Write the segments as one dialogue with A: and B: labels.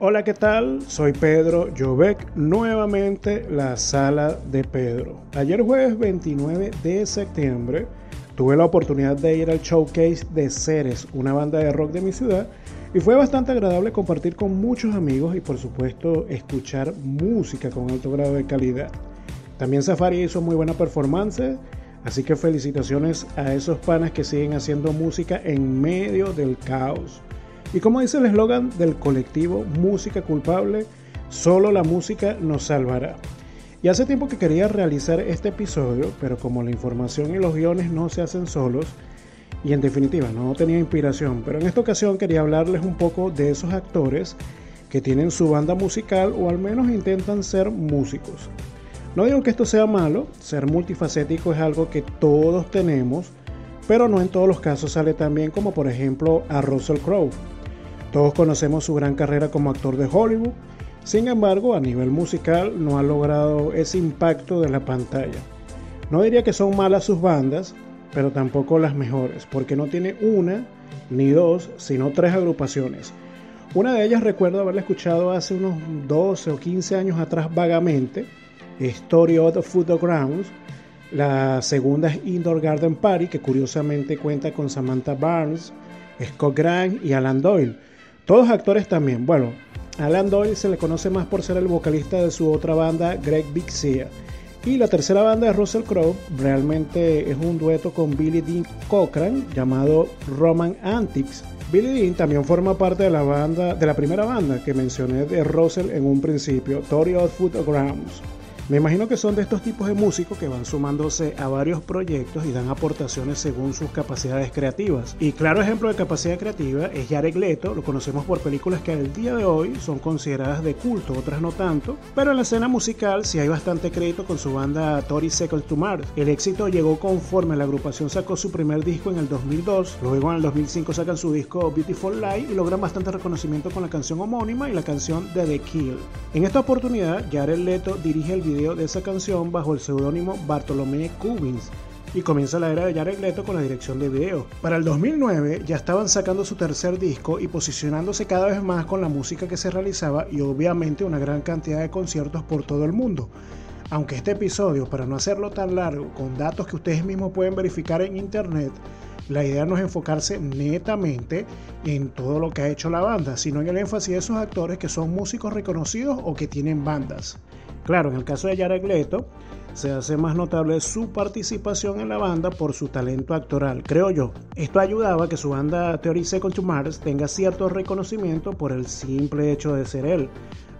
A: Hola, ¿qué tal? Soy Pedro Jovec, nuevamente la sala de Pedro. Ayer jueves 29 de septiembre tuve la oportunidad de ir al showcase de Ceres, una banda de rock de mi ciudad, y fue bastante agradable compartir con muchos amigos y por supuesto escuchar música con alto grado de calidad. También Safari hizo muy buena performance, así que felicitaciones a esos panas que siguen haciendo música en medio del caos. Y como dice el eslogan del colectivo Música Culpable, solo la música nos salvará. Y hace tiempo que quería realizar este episodio, pero como la información y los guiones no se hacen solos, y en definitiva no tenía inspiración, pero en esta ocasión quería hablarles un poco de esos actores que tienen su banda musical o al menos intentan ser músicos. No digo que esto sea malo, ser multifacético es algo que todos tenemos, pero no en todos los casos sale tan bien como por ejemplo a Russell Crowe. Todos conocemos su gran carrera como actor de Hollywood, sin embargo a nivel musical no ha logrado ese impacto de la pantalla. No diría que son malas sus bandas, pero tampoco las mejores, porque no tiene una ni dos, sino tres agrupaciones. Una de ellas recuerdo haberla escuchado hace unos 12 o 15 años atrás vagamente, Story of the Football Grounds. La segunda es Indoor Garden Party, que curiosamente cuenta con Samantha Barnes, Scott Grant y Alan Doyle. Todos actores también. Bueno, Alan Doyle se le conoce más por ser el vocalista de su otra banda, Greg Bixia. Y la tercera banda de Russell Crowe realmente es un dueto con Billy Dean Cochran llamado Roman Antics. Billy Dean también forma parte de la banda, de la primera banda que mencioné de Russell en un principio, Tory Foot Grounds. Me imagino que son de estos tipos de músicos que van sumándose a varios proyectos y dan aportaciones según sus capacidades creativas. Y claro ejemplo de capacidad creativa es Jared Leto, lo conocemos por películas que al día de hoy son consideradas de culto, otras no tanto, pero en la escena musical sí hay bastante crédito con su banda Tori Second to Mars. El éxito llegó conforme la agrupación sacó su primer disco en el 2002, luego en el 2005 sacan su disco Beautiful Life y logran bastante reconocimiento con la canción homónima y la canción The Kill. En esta oportunidad, Jared Leto dirige el video de esa canción bajo el seudónimo Bartolomé Cubins y comienza la era de Jared Leto con la dirección de video. Para el 2009 ya estaban sacando su tercer disco y posicionándose cada vez más con la música que se realizaba y obviamente una gran cantidad de conciertos por todo el mundo. Aunque este episodio, para no hacerlo tan largo, con datos que ustedes mismos pueden verificar en internet, la idea no es enfocarse netamente en todo lo que ha hecho la banda, sino en el énfasis de esos actores que son músicos reconocidos o que tienen bandas. Claro, en el caso de Jared Leto, se hace más notable su participación en la banda por su talento actoral, creo yo. Esto ayudaba a que su banda Theory Second to Mars tenga cierto reconocimiento por el simple hecho de ser él.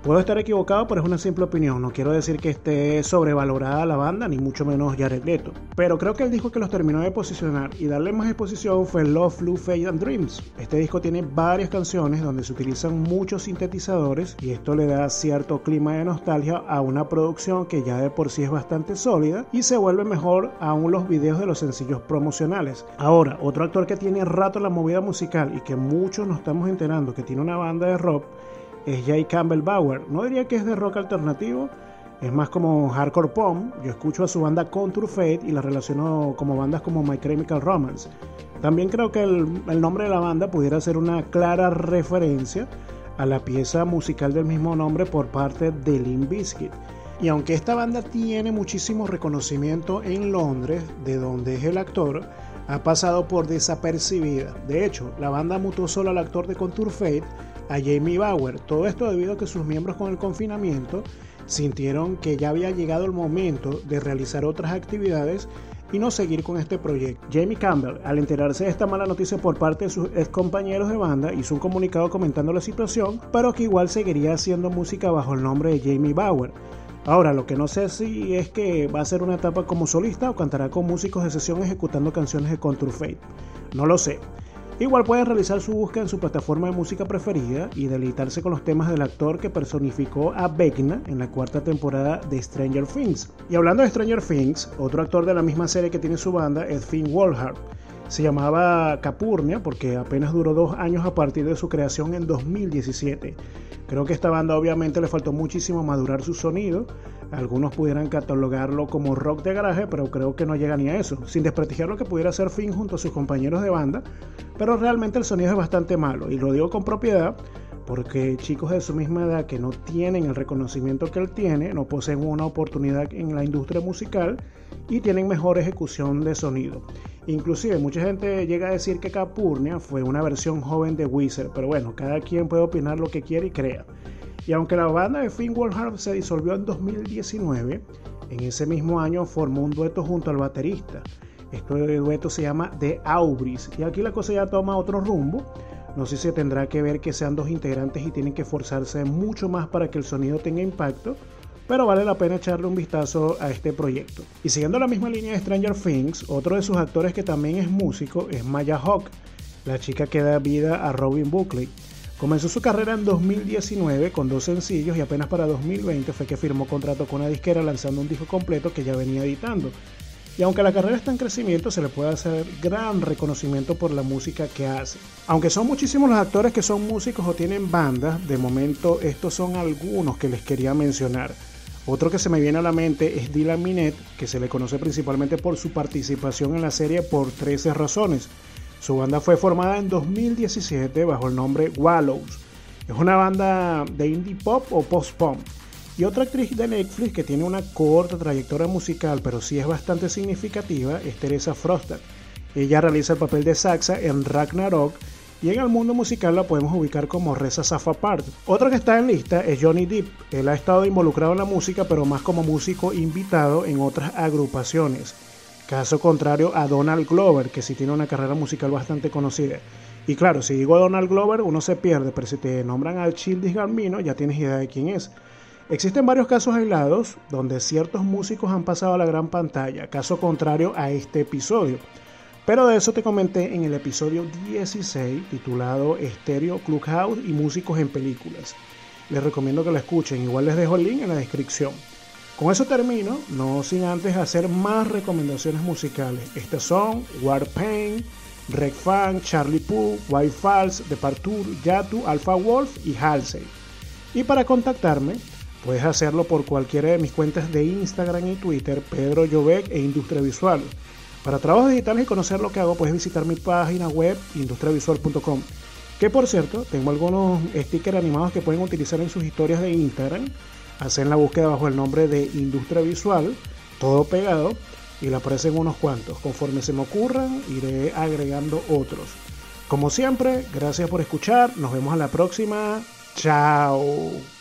A: Puedo estar equivocado, pero es una simple opinión. No quiero decir que esté sobrevalorada la banda, ni mucho menos Jared Leto. Pero creo que el disco que los terminó de posicionar y darle más exposición fue Love, Flu, Fate and Dreams. Este disco tiene varias canciones donde se utilizan muchos sintetizadores y esto le da cierto clima de nostalgia a una producción que ya de por sí es bastante sólida y se vuelve mejor aún los videos de los sencillos promocionales. Ahora, otro actor que tiene rato en la movida musical y que muchos nos estamos enterando que tiene una banda de rock es Jay Campbell Bauer. No diría que es de rock alternativo, es más como hardcore pop. Yo escucho a su banda Contour Fate y la relaciono como bandas como My Chemical Romance. También creo que el, nombre de la banda pudiera ser una clara referencia a la pieza musical del mismo nombre por parte de Limp Bizkit. Y aunque esta banda tiene muchísimo reconocimiento en Londres, de donde es el actor, ha pasado por desapercibida. De hecho, la banda mutó solo al actor de Contour Fate a Jamie Bauer. Todo esto debido a que sus miembros con el confinamiento sintieron que ya había llegado el momento de realizar otras actividades y no seguir con este proyecto. Jamie Campbell, al enterarse de esta mala noticia por parte de sus ex compañeros de banda, hizo un comunicado comentando la situación, pero que igual seguiría haciendo música bajo el nombre de Jamie Bauer. Ahora, lo que no sé si es que va a ser una etapa como solista o cantará con músicos de sesión ejecutando canciones de Contour Fate. No lo sé. Igual puede realizar su búsqueda en su plataforma de música preferida y deleitarse con los temas del actor que personificó a Vecna en la cuarta temporada de Stranger Things. Y hablando de Stranger Things, otro actor de la misma serie que tiene su banda es Finn Wolfhard. Se llamaba Capurnia porque apenas duró dos años a partir de su creación en 2017. Creo que esta banda obviamente le faltó muchísimo madurar su sonido. Algunos pudieran catalogarlo como rock de garaje, pero creo que no llega ni a eso, sin desprestigiar lo que pudiera ser Finn junto a sus compañeros de banda, pero realmente el sonido es bastante malo, y lo digo con propiedad porque chicos de su misma edad que no tienen el reconocimiento que él tiene, no poseen una oportunidad en la industria musical y tienen mejor ejecución de sonido. Inclusive mucha gente llega a decir que Capurnia fue una versión joven de Wizard, pero bueno, cada quien puede opinar lo que quiere y crea. Y aunque la banda de Finn Wolfhard se disolvió en 2019, en ese mismo año formó un dueto junto al baterista. Este dueto se llama The Aubris y aquí la cosa ya toma otro rumbo no sé si tendrá que ver que sean dos integrantes y tienen que esforzarse mucho más para que el sonido tenga impacto, pero vale la pena echarle un vistazo a este proyecto. Y siguiendo la misma línea de Stranger Things, otro de sus actores que también es músico es Maya Hawk, la chica que da vida a Robin Buckley. Comenzó su carrera en 2019 con dos sencillos y apenas para 2020 fue que firmó contrato con una disquera lanzando un disco completo que ya venía editando. Y aunque la carrera está en crecimiento, se le puede hacer gran reconocimiento por la música que hace. Aunque son muchísimos los actores que son músicos o tienen bandas, de momento estos son algunos que les quería mencionar. Otro que se me viene a la mente es Dylan Minet, que se le conoce principalmente por su participación en la serie por 13 razones. Su banda fue formada en 2017 bajo el nombre Wallows. Es una banda de indie pop o post-punk y otra actriz de Netflix que tiene una corta trayectoria musical, pero sí es bastante significativa, es Teresa Frostad. Ella realiza el papel de Saxa en Ragnarok y en el mundo musical la podemos ubicar como Reza Part. Otra que está en lista es Johnny Depp. Él ha estado involucrado en la música, pero más como músico invitado en otras agrupaciones. Caso contrario a Donald Glover, que sí tiene una carrera musical bastante conocida. Y claro, si digo Donald Glover, uno se pierde, pero si te nombran al Childis Gambino, ya tienes idea de quién es. Existen varios casos aislados donde ciertos músicos han pasado a la gran pantalla, caso contrario a este episodio. Pero de eso te comenté en el episodio 16 titulado Stereo Clubhouse y músicos en películas. Les recomiendo que lo escuchen, igual les dejo el link en la descripción. Con eso termino, no sin antes hacer más recomendaciones musicales. Estas son Warpaint, Reg Fan, Charlie Poo, White Falls, Departure, Yatu, Alpha Wolf y Halsey. Y para contactarme, Puedes hacerlo por cualquiera de mis cuentas de Instagram y Twitter, Pedro Jovec e Industria Visual. Para trabajos digitales y conocer lo que hago, puedes visitar mi página web industriavisual.com. Que por cierto, tengo algunos stickers animados que pueden utilizar en sus historias de Instagram. Hacen la búsqueda bajo el nombre de Industria Visual, todo pegado, y le aparecen unos cuantos. Conforme se me ocurran, iré agregando otros. Como siempre, gracias por escuchar. Nos vemos a la próxima. Chao.